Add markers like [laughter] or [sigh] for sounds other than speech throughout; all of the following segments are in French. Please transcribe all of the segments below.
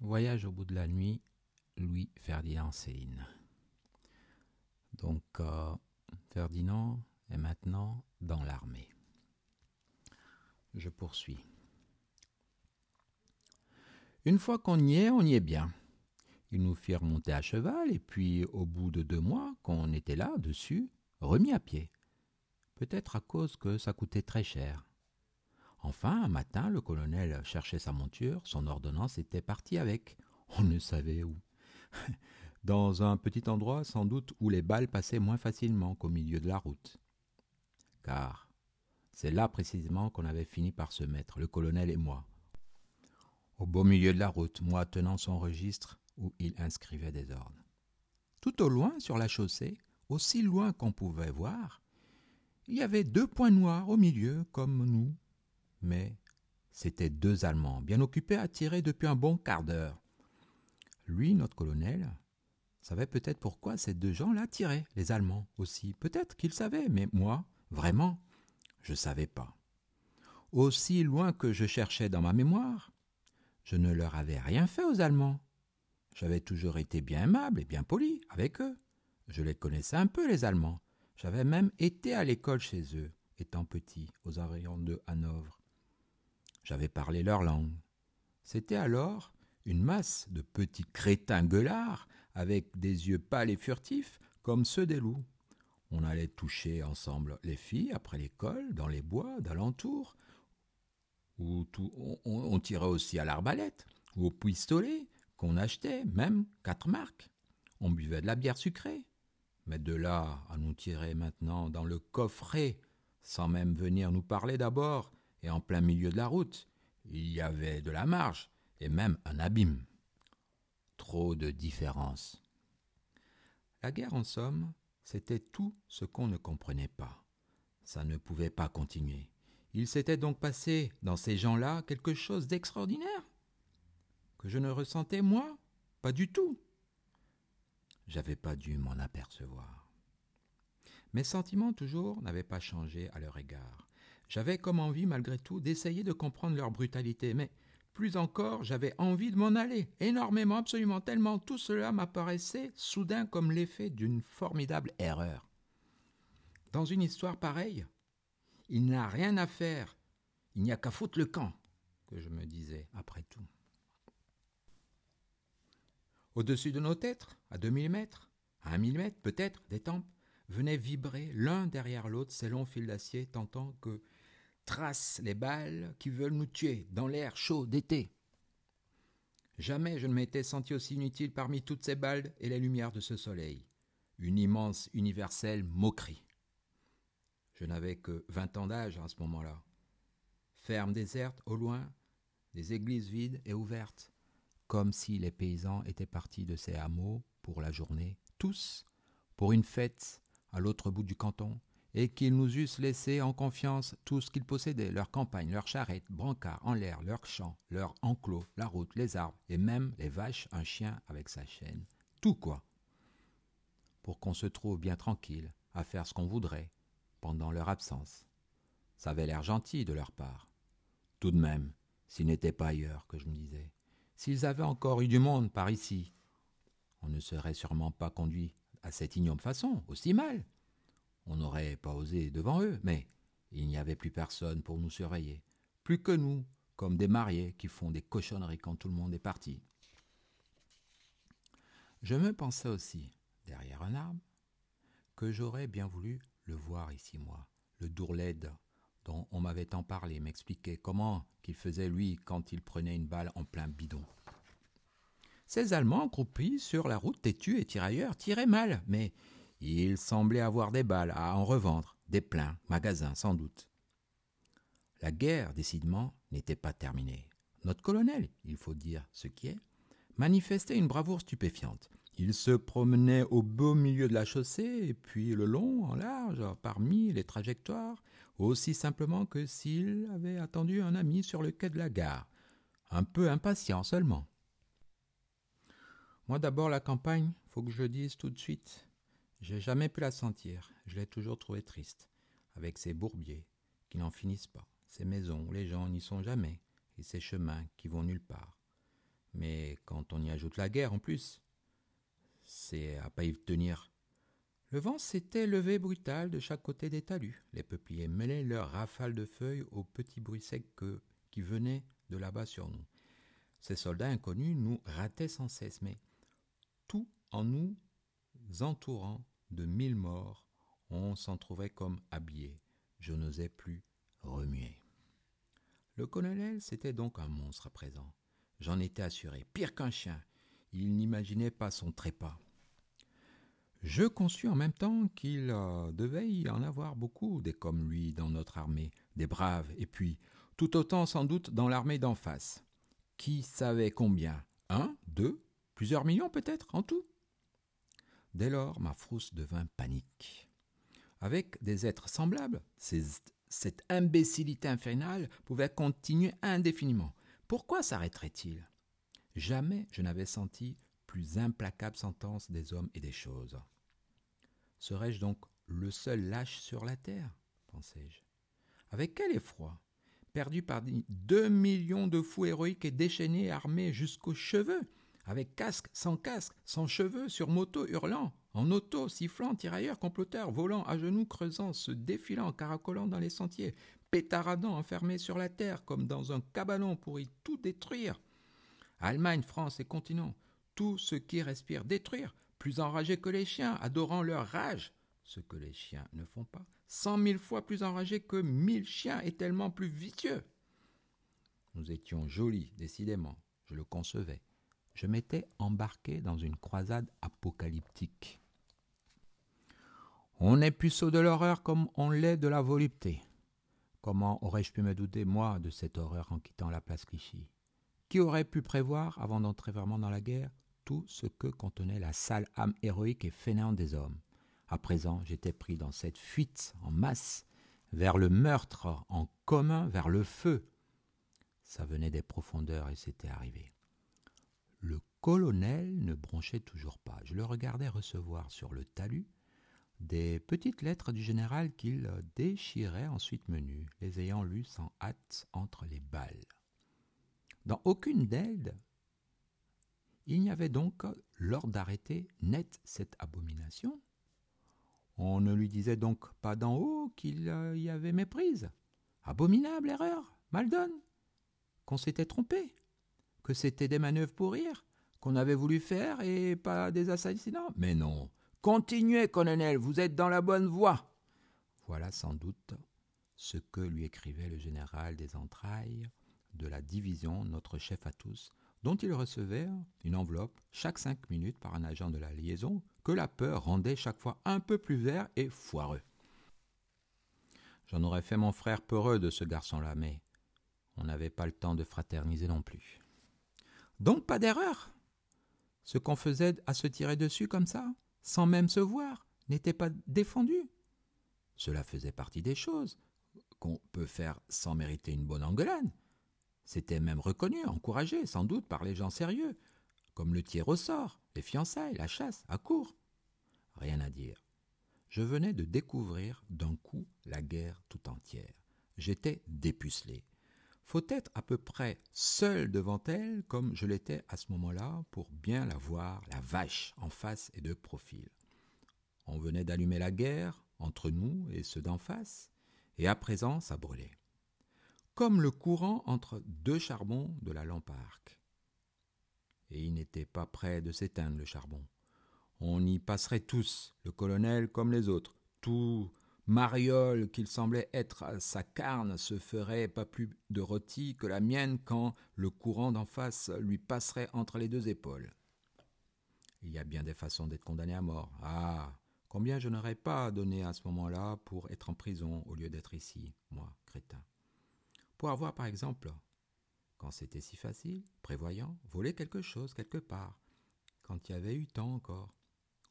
Voyage au bout de la nuit, Louis Ferdinand Céline. Donc, euh, Ferdinand est maintenant dans l'armée. Je poursuis. Une fois qu'on y est, on y est bien. Ils nous firent monter à cheval, et puis, au bout de deux mois qu'on était là, dessus, remis à pied. Peut-être à cause que ça coûtait très cher. Enfin, un matin, le colonel cherchait sa monture, son ordonnance était partie avec. On ne savait où. [laughs] Dans un petit endroit, sans doute, où les balles passaient moins facilement qu'au milieu de la route. Car c'est là précisément qu'on avait fini par se mettre, le colonel et moi. Au beau milieu de la route, moi tenant son registre où il inscrivait des ordres. Tout au loin, sur la chaussée, aussi loin qu'on pouvait voir, il y avait deux points noirs au milieu, comme nous, mais c'étaient deux Allemands, bien occupés à tirer depuis un bon quart d'heure. Lui, notre colonel, savait peut-être pourquoi ces deux gens-là tiraient, les Allemands aussi. Peut-être qu'il savait, mais moi, vraiment, je ne savais pas. Aussi loin que je cherchais dans ma mémoire, je ne leur avais rien fait aux Allemands. J'avais toujours été bien aimable et bien poli avec eux. Je les connaissais un peu, les Allemands. J'avais même été à l'école chez eux, étant petit, aux environs de Hanovre. J'avais parlé leur langue. C'était alors une masse de petits crétins gueulards avec des yeux pâles et furtifs comme ceux des loups. On allait toucher ensemble les filles après l'école, dans les bois d'alentour, on, on, tirait aussi à l'arbalète ou au pistolet qu'on achetait, même quatre marques. On buvait de la bière sucrée. Mais de là à nous tirer maintenant dans le coffret, sans même venir nous parler d'abord, et en plein milieu de la route, il y avait de la marge et même un abîme. Trop de différences. La guerre, en somme, c'était tout ce qu'on ne comprenait pas. Ça ne pouvait pas continuer. Il s'était donc passé dans ces gens-là quelque chose d'extraordinaire que je ne ressentais moi pas du tout. J'avais pas dû m'en apercevoir. Mes sentiments toujours n'avaient pas changé à leur égard. J'avais comme envie, malgré tout, d'essayer de comprendre leur brutalité, mais plus encore, j'avais envie de m'en aller, énormément, absolument, tellement tout cela m'apparaissait soudain comme l'effet d'une formidable erreur. Dans une histoire pareille, il n'a rien à faire, il n'y a qu'à foutre le camp, que je me disais après tout. Au-dessus de nos têtes, à deux millimètres, à un millimètre peut-être, des tempes, venaient vibrer l'un derrière l'autre ces longs fils d'acier, tentant que tracent les balles qui veulent nous tuer dans l'air chaud d'été. Jamais je ne m'étais senti aussi inutile parmi toutes ces balles et les lumières de ce soleil. Une immense universelle moquerie. Je n'avais que vingt ans d'âge à ce moment-là. Ferme déserte au loin, des églises vides et ouvertes, comme si les paysans étaient partis de ces hameaux pour la journée, tous, pour une fête à l'autre bout du canton, et qu'ils nous eussent laissé en confiance tout ce qu'ils possédaient, leurs campagnes, leurs charrettes, brancards en l'air, leurs champs, leurs enclos, la route, les arbres, et même les vaches, un chien avec sa chaîne. Tout quoi. Pour qu'on se trouve bien tranquille, à faire ce qu'on voudrait, pendant leur absence. Ça avait l'air gentil de leur part. Tout de même, s'ils n'étaient pas ailleurs, que je me disais. S'ils avaient encore eu du monde par ici, on ne serait sûrement pas conduit à cette ignoble façon, aussi mal. On n'aurait pas osé devant eux, mais il n'y avait plus personne pour nous surveiller. Plus que nous, comme des mariés qui font des cochonneries quand tout le monde est parti. Je me pensais aussi, derrière un arbre, que j'aurais bien voulu le voir ici, moi, le Dourled, dont on m'avait tant parlé, m'expliquait comment qu'il faisait lui quand il prenait une balle en plein bidon. Ces Allemands, croupis sur la route têtus et tirailleurs, tiraient mal, mais il semblait avoir des balles à en revendre, des pleins, magasins sans doute. La guerre, décidément, n'était pas terminée. Notre colonel, il faut dire ce qui est, manifestait une bravoure stupéfiante. Il se promenait au beau milieu de la chaussée, et puis le long, en large, parmi les trajectoires, aussi simplement que s'il avait attendu un ami sur le quai de la gare, un peu impatient seulement. Moi d'abord la campagne, faut que je dise tout de suite, j'ai jamais pu la sentir, je l'ai toujours trouvée triste, avec ses bourbiers qui n'en finissent pas, ses maisons où les gens n'y sont jamais, et ses chemins qui vont nulle part. Mais quand on y ajoute la guerre en plus, c'est à pas y tenir. Le vent s'était levé brutal de chaque côté des talus. Les peupliers mêlaient leurs rafales de feuilles aux petits bruits secs qui venaient de là-bas sur nous. Ces soldats inconnus nous rataient sans cesse, mais tout en nous entourant de mille morts, on s'en trouvait comme habillé. Je n'osais plus remuer. Le colonel, c'était donc un monstre à présent. J'en étais assuré. Pire qu'un chien. Il n'imaginait pas son trépas. Je conçus en même temps qu'il euh, devait y en avoir beaucoup des comme lui dans notre armée, des braves, et puis tout autant sans doute dans l'armée d'en face. Qui savait combien? Un, deux, plusieurs millions peut-être en tout? Dès lors, ma frousse devint panique. Avec des êtres semblables, cette imbécilité infernale pouvait continuer indéfiniment. Pourquoi s'arrêterait-il? Jamais je n'avais senti plus implacable sentence des hommes et des choses. Serais-je donc le seul lâche sur la terre? pensai-je. Avec quel effroi Perdu par deux millions de fous héroïques et déchaînés, armés jusqu'aux cheveux, avec casque, sans casque, sans cheveux, sur moto, hurlant, en auto, sifflant, tirailleurs, comploteurs, volant, à genoux, creusant, se défilant, caracolant dans les sentiers, pétaradant, enfermés sur la terre, comme dans un cabanon pour y tout détruire. Allemagne, France et continent, tout ce qui respire, détruire, plus enragés que les chiens, adorant leur rage, ce que les chiens ne font pas, cent mille fois plus enragés que mille chiens et tellement plus vicieux. Nous étions jolis, décidément, je le concevais. Je m'étais embarqué dans une croisade apocalyptique. On est puceau de l'horreur comme on l'est de la volupté. Comment aurais-je pu me douter, moi, de cette horreur en quittant la place Clichy? Qui aurait pu prévoir, avant d'entrer vraiment dans la guerre, tout ce que contenait la sale âme héroïque et fainéante des hommes? À présent, j'étais pris dans cette fuite en masse, vers le meurtre en commun, vers le feu. Ça venait des profondeurs et c'était arrivé. Le colonel ne bronchait toujours pas. Je le regardais recevoir sur le talus des petites lettres du général qu'il déchirait ensuite menu, les ayant lues sans hâte entre les balles. Dans aucune d'elles, il n'y avait donc l'ordre d'arrêter net cette abomination. On ne lui disait donc pas d'en haut qu'il y avait méprise. Abominable erreur, Maldon, qu'on s'était trompé, que c'était des manœuvres pour rire, qu'on avait voulu faire et pas des assassinats. Mais non, continuez, colonel, vous êtes dans la bonne voie. Voilà sans doute ce que lui écrivait le général des entrailles de la division, notre chef à tous, dont il recevait une enveloppe chaque cinq minutes par un agent de la liaison que la peur rendait chaque fois un peu plus vert et foireux. J'en aurais fait mon frère peureux de ce garçon-là, mais on n'avait pas le temps de fraterniser non plus. Donc pas d'erreur. Ce qu'on faisait à se tirer dessus comme ça, sans même se voir, n'était pas défendu. Cela faisait partie des choses qu'on peut faire sans mériter une bonne engueulade. C'était même reconnu, encouragé, sans doute, par les gens sérieux, comme le tir au sort, les fiançailles, la chasse, à court. Rien à dire. Je venais de découvrir d'un coup la guerre tout entière. J'étais dépucelé. Faut être à peu près seul devant elle, comme je l'étais à ce moment-là, pour bien la voir, la vache, en face et de profil. On venait d'allumer la guerre entre nous et ceux d'en face, et à présent ça brûlait comme le courant entre deux charbons de la lampe à. Et il n'était pas prêt de s'éteindre le charbon. On y passerait tous, le colonel comme les autres. Tout mariole qu'il semblait être sa carne se ferait pas plus de rôti que la mienne quand le courant d'en face lui passerait entre les deux épaules. Il y a bien des façons d'être condamné à mort. Ah, combien je n'aurais pas donné à ce moment-là pour être en prison au lieu d'être ici, moi, crétin. Pour avoir, par exemple, quand c'était si facile, prévoyant, voler quelque chose quelque part, quand il y avait eu temps encore.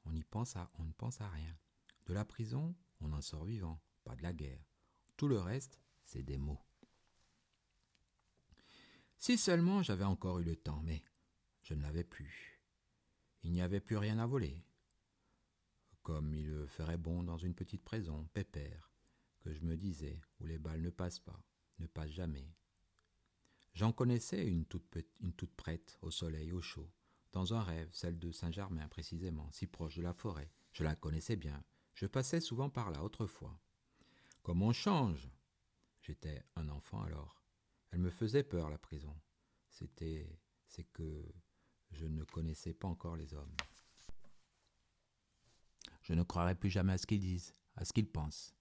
On y pense à, on ne pense à rien. De la prison, on en sort vivant, pas de la guerre. Tout le reste, c'est des mots. Si seulement j'avais encore eu le temps, mais je ne l'avais plus. Il n'y avait plus rien à voler. Comme il ferait bon dans une petite prison, pépère, que je me disais, où les balles ne passent pas ne passe jamais. J'en connaissais une toute, une toute prête, au soleil, au chaud, dans un rêve, celle de Saint-Germain précisément, si proche de la forêt. Je la connaissais bien. Je passais souvent par là autrefois. Comme on change? J'étais un enfant alors. Elle me faisait peur, la prison. C'était. C'est que je ne connaissais pas encore les hommes. Je ne croirai plus jamais à ce qu'ils disent, à ce qu'ils pensent.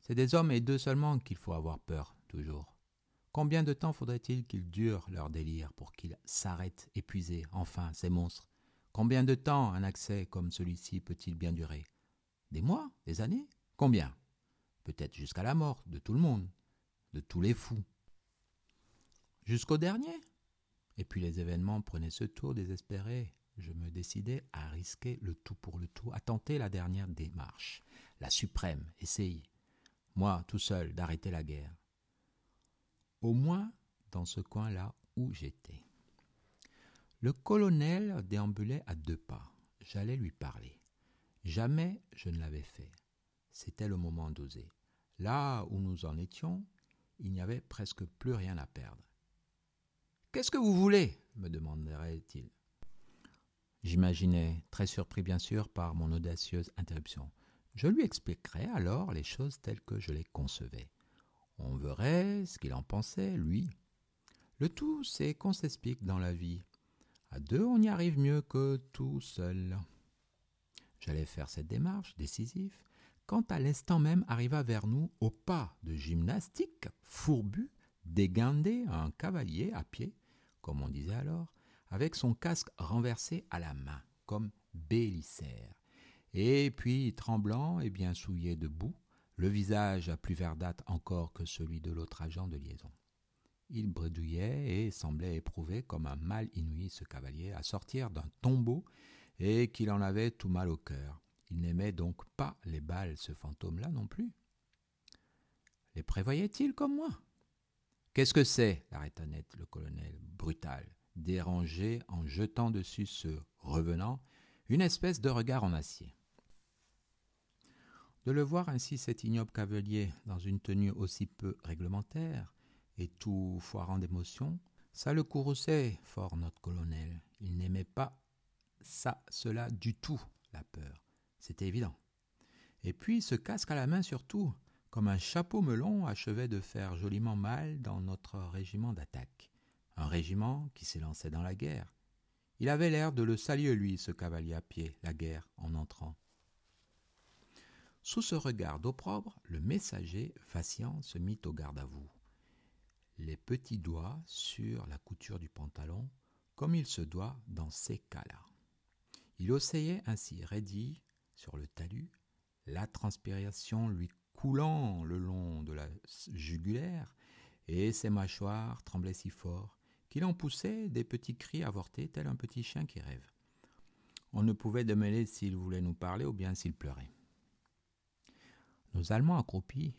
C'est des hommes et d'eux seulement qu'il faut avoir peur, toujours. Combien de temps faudrait-il qu'ils durent leur délire pour qu'ils s'arrêtent épuisés, enfin, ces monstres? Combien de temps un accès comme celui-ci peut-il bien durer? Des mois Des années Combien? Peut-être jusqu'à la mort de tout le monde, de tous les fous. Jusqu'au dernier? Et puis les événements prenaient ce tour désespéré. Je me décidai à risquer le tout pour le tout, à tenter la dernière démarche, la suprême, essayer, moi tout seul, d'arrêter la guerre. Au moins dans ce coin-là où j'étais. Le colonel déambulait à deux pas. J'allais lui parler. Jamais je ne l'avais fait. C'était le moment d'oser. Là où nous en étions, il n'y avait presque plus rien à perdre. Qu'est-ce que vous voulez? me demanderait-il. J'imaginais, très surpris bien sûr par mon audacieuse interruption. Je lui expliquerais alors les choses telles que je les concevais. On verrait ce qu'il en pensait, lui. Le tout, c'est qu'on s'explique dans la vie. À deux, on y arrive mieux que tout seul. J'allais faire cette démarche décisive, quand à l'instant même arriva vers nous, au pas de gymnastique, fourbu, dégandé, un cavalier à pied, comme on disait alors, avec son casque renversé à la main, comme Bélissaire, et puis tremblant et bien souillé de boue, le visage à plus verdâtre encore que celui de l'autre agent de liaison. Il bredouillait et semblait éprouver comme un mal inouï ce cavalier à sortir d'un tombeau et qu'il en avait tout mal au cœur. Il n'aimait donc pas les balles, ce fantôme-là non plus. Les prévoyait-il comme moi? Qu'est-ce que c'est? l'arrêta net le colonel, brutal, dérangé en jetant dessus ce revenant une espèce de regard en acier. De le voir ainsi cet ignoble cavalier dans une tenue aussi peu réglementaire, et tout foirant d'émotion, ça le courrouçait fort notre colonel. Il n'aimait pas ça, cela du tout, la peur. C'était évident. Et puis ce casque à la main surtout, comme un chapeau melon achevait de faire joliment mal dans notre régiment d'attaque. Un régiment qui s'élançait dans la guerre. Il avait l'air de le saluer, lui, ce cavalier à pied, la guerre, en entrant. Sous ce regard d'opprobre, le messager, vacillant, se mit au garde à vous les petits doigts sur la couture du pantalon, comme il se doit dans ces cas-là. Il oscillait ainsi raidi sur le talus, la transpiration lui coulant le long de la jugulaire, et ses mâchoires tremblaient si fort qu'il en poussait des petits cris avortés tel un petit chien qui rêve. On ne pouvait démêler s'il voulait nous parler ou bien s'il pleurait. Nos Allemands accroupis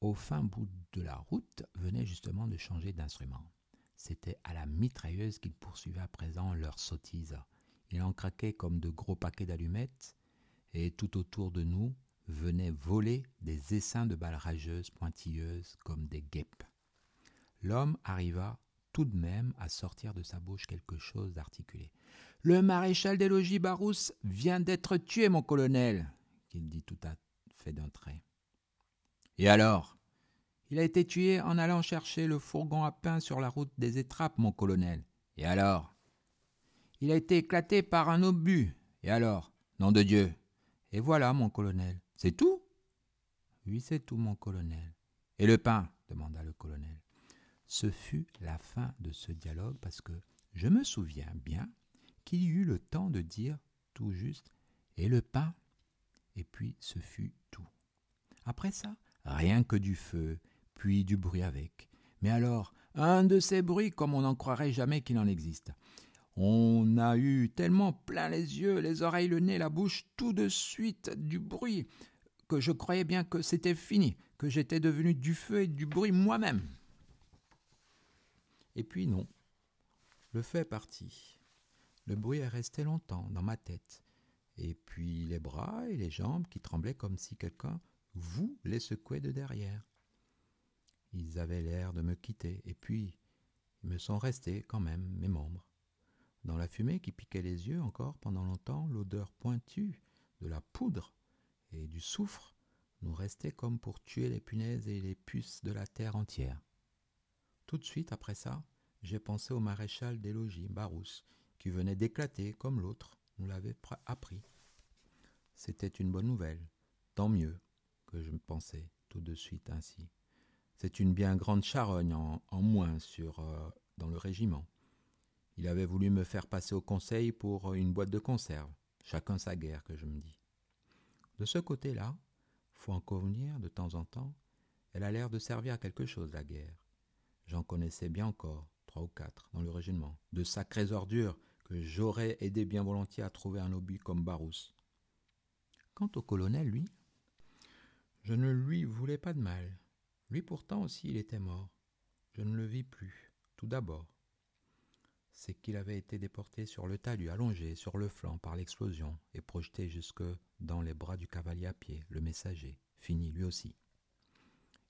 au fin bout de la route, venait justement de changer d'instrument. C'était à la mitrailleuse qu'ils poursuivaient à présent leur sottise. Il en craquait comme de gros paquets d'allumettes, et tout autour de nous venaient voler des essaims de balles rageuses pointilleuses comme des guêpes. L'homme arriva tout de même à sortir de sa bouche quelque chose d'articulé. Le maréchal des logis Barousse vient d'être tué, mon colonel, qu'il dit tout à fait d'un trait. Et alors? Il a été tué en allant chercher le fourgon à pain sur la route des étrappes, mon colonel. Et alors? Il a été éclaté par un obus. Et alors? Nom de Dieu Et voilà, mon colonel. C'est tout? Oui, c'est tout, mon colonel. Et le pain? demanda le colonel. Ce fut la fin de ce dialogue parce que je me souviens bien qu'il y eut le temps de dire tout juste Et le pain? Et puis ce fut tout. Après ça, rien que du feu, puis du bruit avec. Mais alors, un de ces bruits comme on n'en croirait jamais qu'il en existe. On a eu tellement plein les yeux, les oreilles, le nez, la bouche, tout de suite du bruit, que je croyais bien que c'était fini, que j'étais devenu du feu et du bruit moi-même. Et puis non, le feu est parti. Le bruit est resté longtemps dans ma tête, et puis les bras et les jambes qui tremblaient comme si quelqu'un vous les secouez de derrière. Ils avaient l'air de me quitter, et puis ils me sont restés quand même, mes membres. Dans la fumée qui piquait les yeux encore pendant longtemps, l'odeur pointue de la poudre et du soufre nous restait comme pour tuer les punaises et les puces de la terre entière. Tout de suite après ça, j'ai pensé au maréchal des logis, Barousse, qui venait d'éclater comme l'autre nous l'avait appris. C'était une bonne nouvelle, tant mieux que je me pensais tout de suite ainsi. C'est une bien grande charogne en, moins sur, euh, dans le régiment. Il avait voulu me faire passer au conseil pour une boîte de conserve. Chacun sa guerre, que je me dis. De ce côté-là, faut en convenir de temps en temps, elle a l'air de servir à quelque chose, la guerre. J'en connaissais bien encore, trois ou quatre, dans le régiment, de sacrées ordures que j'aurais aidé bien volontiers à trouver un obus comme Barousse. Quant au colonel, lui, je ne lui voulais pas de mal. Lui pourtant aussi il était mort. Je ne le vis plus, tout d'abord c'est qu'il avait été déporté sur le talus, allongé sur le flanc par l'explosion et projeté jusque dans les bras du cavalier à pied, le messager, fini lui aussi.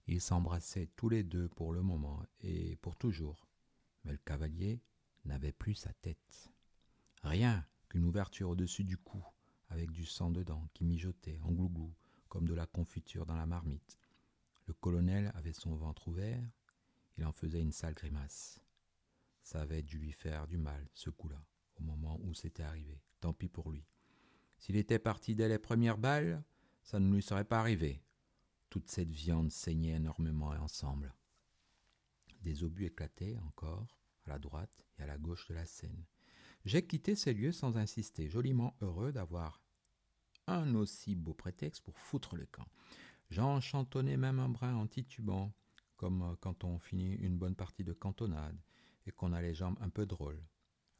Ils s'embrassaient tous les deux pour le moment et pour toujours, mais le cavalier n'avait plus sa tête. Rien qu'une ouverture au-dessus du cou, avec du sang dedans qui mijotait en glouglou, comme de la confiture dans la marmite. Le colonel avait son ventre ouvert, il en faisait une sale grimace. Ça avait dû lui faire du mal, ce coup-là, au moment où c'était arrivé. Tant pis pour lui. S'il était parti dès les premières balles, ça ne lui serait pas arrivé. Toute cette viande saignait énormément ensemble. Des obus éclataient encore, à la droite et à la gauche de la scène. J'ai quitté ces lieux sans insister, joliment heureux d'avoir un aussi beau prétexte pour foutre le camp. J'en chantonnais même un brin en titubant, comme quand on finit une bonne partie de cantonade, qu'on a les jambes un peu drôles.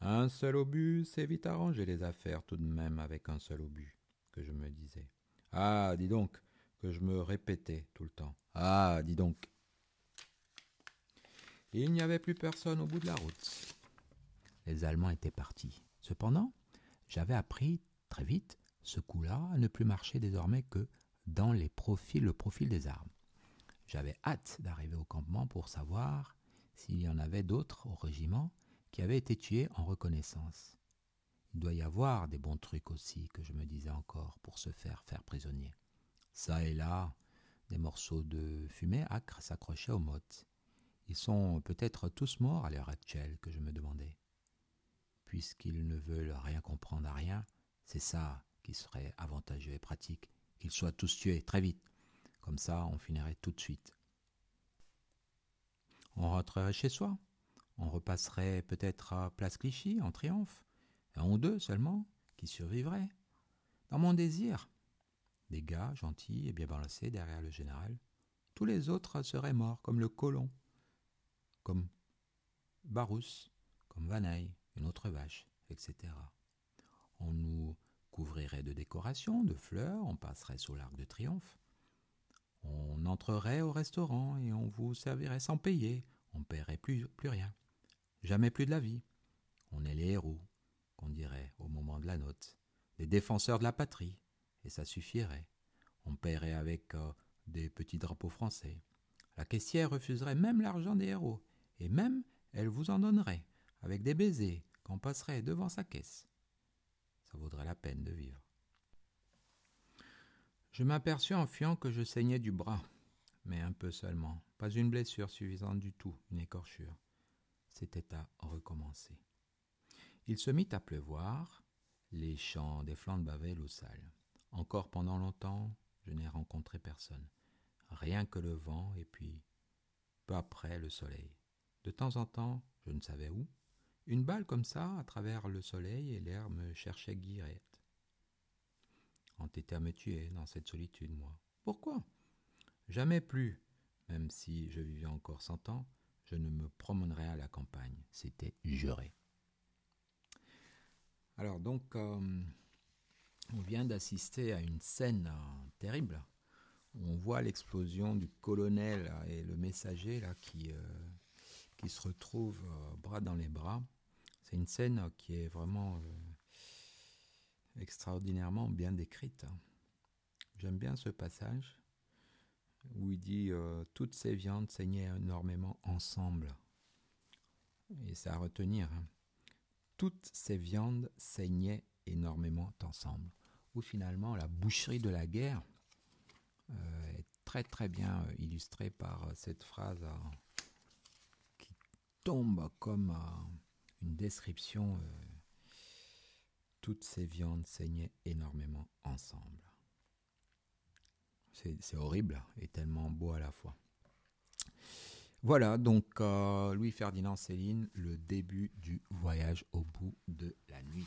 Un seul obus, c'est vite arranger les affaires tout de même avec un seul obus, que je me disais. Ah, dis donc, que je me répétais tout le temps. Ah, dis donc. Il n'y avait plus personne au bout de la route. Les Allemands étaient partis. Cependant, j'avais appris très vite ce coup-là à ne plus marcher désormais que dans les profils, le profil des armes. J'avais hâte d'arriver au campement pour savoir s'il y en avait d'autres au régiment qui avaient été tués en reconnaissance. Il doit y avoir des bons trucs aussi, que je me disais encore, pour se faire faire prisonnier. Ça et là, des morceaux de fumée acre s'accrochaient aux mottes. Ils sont peut-être tous morts à l'heure actuelle, que je me demandais. Puisqu'ils ne veulent rien comprendre à rien, c'est ça qui serait avantageux et pratique, qu'ils soient tous tués très vite. Comme ça, on finirait tout de suite. On rentrerait chez soi. On repasserait peut-être à Place Clichy en triomphe. Un ou deux seulement qui survivraient. Dans mon désir, des gars gentils et bien balancés derrière le général. Tous les autres seraient morts, comme le colon, comme Barousse, comme Vanaille, une autre vache, etc. On nous couvrirait de décorations, de fleurs, on passerait sous l'arc de triomphe. On entrerait au restaurant et on vous servirait sans payer. On paierait plus, plus rien. Jamais plus de la vie. On est les héros, qu'on dirait au moment de la note, des défenseurs de la patrie, et ça suffirait. On paierait avec euh, des petits drapeaux français. La caissière refuserait même l'argent des héros, et même elle vous en donnerait, avec des baisers, qu'on passerait devant sa caisse. Ça vaudrait la peine de vivre. Je m'aperçus en fuyant que je saignais du bras, mais un peu seulement, pas une blessure suffisante du tout, une écorchure. C'était à recommencer. Il se mit à pleuvoir, les champs des flancs de Bavel au sale. Encore pendant longtemps, je n'ai rencontré personne. Rien que le vent et puis, peu après, le soleil. De temps en temps, je ne savais où, une balle comme ça, à travers le soleil et l'air, me cherchait guirette entêté à me tuer dans cette solitude, moi. Pourquoi? Jamais plus, même si je vivais encore cent ans, je ne me promènerais à la campagne. C'était juré. Alors donc, euh, on vient d'assister à une scène euh, terrible. on voit l'explosion du colonel et le messager là qui, euh, qui se retrouvent bras dans les bras. C'est une scène qui est vraiment extraordinairement bien décrite. J'aime bien ce passage. où il dit euh, toutes ces viandes saignaient énormément ensemble. Et c'est à retenir. Hein. Toutes ces viandes saignaient énormément ensemble. Ou finalement, la boucherie de la guerre euh, est très très bien euh, illustrée par cette phrase qui tombe comme une description. Toutes ces viandes saignaient énormément ensemble. C'est horrible et tellement beau à la fois. Voilà, donc euh, Louis-Ferdinand Céline, le début du voyage au bout de la nuit.